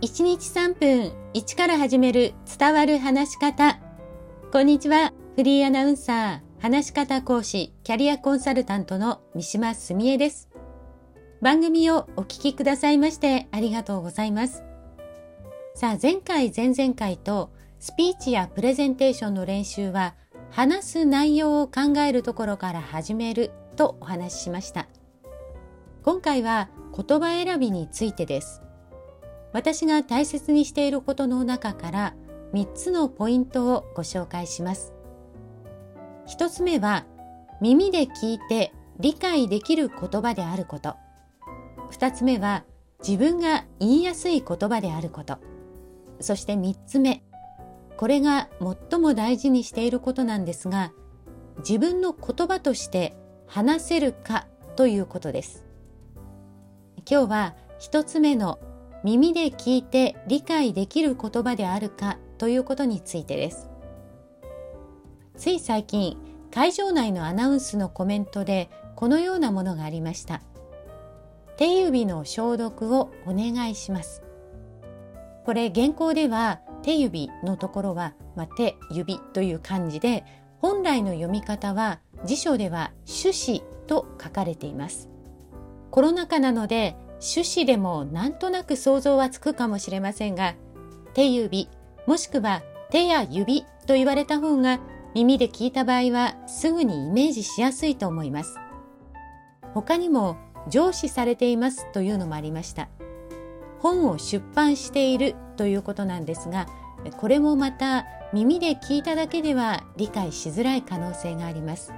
1日3分1から始める伝わる話し方。こんにちは。フリーアナウンサー、話し方講師、キャリアコンサルタントの三島澄江です。番組をお聞きくださいましてありがとうございます。さあ、前回、前々回とスピーチやプレゼンテーションの練習は話す内容を考えるところから始めるとお話ししました。今回は言葉選びについてです。私が大切にしていることの中から3つのポイントをご紹介します。1つ目は耳で聞いて理解できる言葉であること。2つ目は自分が言いやすい言葉であること。そして3つ目。これが最も大事にしていることなんですが、自分の言葉として話せるかということです。今日は1つ目の耳で聞いて理解できる言葉であるかということについてです。つい最近、会場内のアナウンスのコメントでこのようなものがありました。手指の消毒をお願いします。これ原稿では手指のところは、まあ、手、指という漢字で本来の読み方は辞書では種子と書かれています。コロナ禍なので種子でもなんとなく想像はつくかもしれませんが、手指、もしくは手や指と言われた方が耳で聞いた場合はすぐにイメージしやすいと思います。他にも上司されていますというのもありました。本を出版しているということなんですが、これもまた耳で聞いただけでは理解しづらい可能性があります。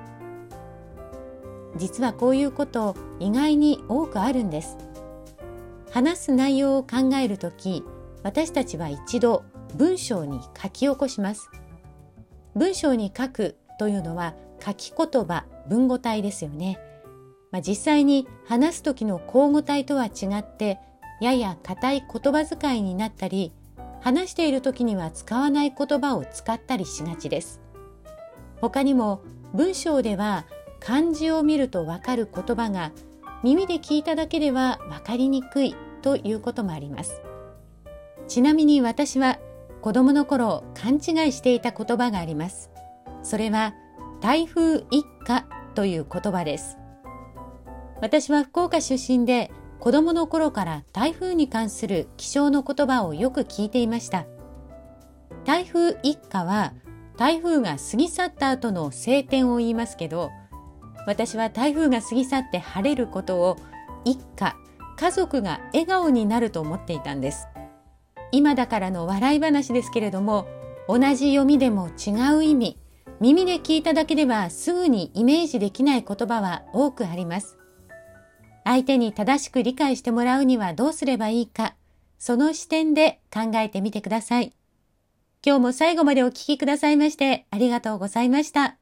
実はこういうこと意外に多くあるんです。話す内容を考えるとき、私たちは一度文章に書き起こします。文章に書くというのは書き言葉、文語体ですよね。まあ、実際に話す時の口語体とは違って、やや硬い言葉遣いになったり、話している時には使わない言葉を使ったりしがちです。他にも文章では漢字を見るとわかる言葉が耳で聞いただけでは分かりにくいということもあります。ちなみに私は子供の頃勘違いしていた言葉があります。それは台風一過という言葉です。私は福岡出身で子供の頃から台風に関する気象の言葉をよく聞いていました。台風一過は台風が過ぎ去った後の晴天を言いますけど、私は台風が過ぎ去って晴れることを一家、家族が笑顔になると思っていたんです。今だからの笑い話ですけれども、同じ読みでも違う意味、耳で聞いただけではすぐにイメージできない言葉は多くあります。相手に正しく理解してもらうにはどうすればいいか、その視点で考えてみてください。今日も最後までお聞きくださいましてありがとうございました。